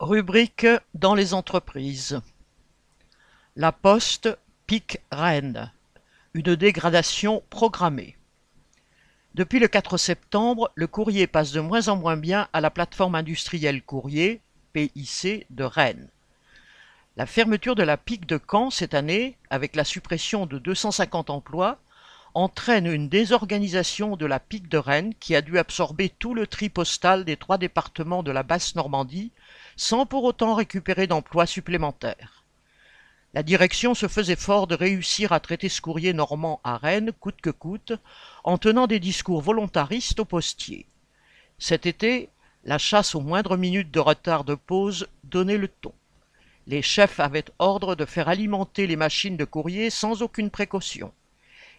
Rubrique dans les entreprises. La Poste pique Rennes. Une dégradation programmée. Depuis le 4 septembre, le courrier passe de moins en moins bien à la plateforme industrielle Courrier, PIC, de Rennes. La fermeture de la pique de Caen cette année, avec la suppression de 250 emplois, entraîne une désorganisation de la pique de Rennes qui a dû absorber tout le tri postal des trois départements de la basse Normandie sans pour autant récupérer d'emplois supplémentaires. La direction se faisait fort de réussir à traiter ce courrier normand à Rennes coûte que coûte, en tenant des discours volontaristes aux postiers. Cet été, la chasse aux moindres minutes de retard de pause donnait le ton. Les chefs avaient ordre de faire alimenter les machines de courrier sans aucune précaution.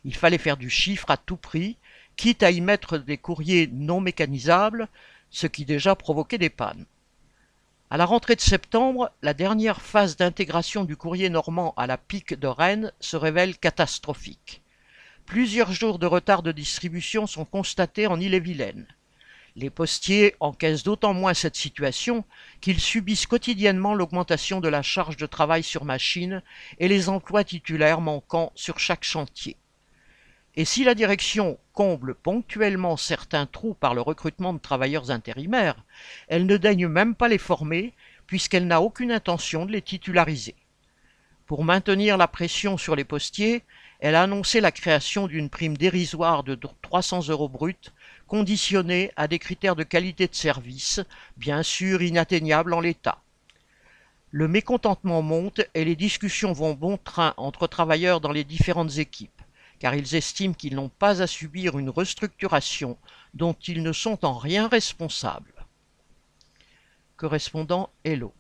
Il fallait faire du chiffre à tout prix, quitte à y mettre des courriers non mécanisables, ce qui déjà provoquait des pannes. À la rentrée de septembre, la dernière phase d'intégration du courrier normand à la pique de Rennes se révèle catastrophique. Plusieurs jours de retard de distribution sont constatés en Ille-et-Vilaine. Les postiers encaissent d'autant moins cette situation qu'ils subissent quotidiennement l'augmentation de la charge de travail sur machine et les emplois titulaires manquant sur chaque chantier. Et si la direction comble ponctuellement certains trous par le recrutement de travailleurs intérimaires, elle ne daigne même pas les former puisqu'elle n'a aucune intention de les titulariser. Pour maintenir la pression sur les postiers, elle a annoncé la création d'une prime dérisoire de 300 euros bruts, conditionnée à des critères de qualité de service, bien sûr inatteignables en l'état. Le mécontentement monte et les discussions vont bon train entre travailleurs dans les différentes équipes car ils estiment qu'ils n'ont pas à subir une restructuration dont ils ne sont en rien responsables. Correspondant Hello.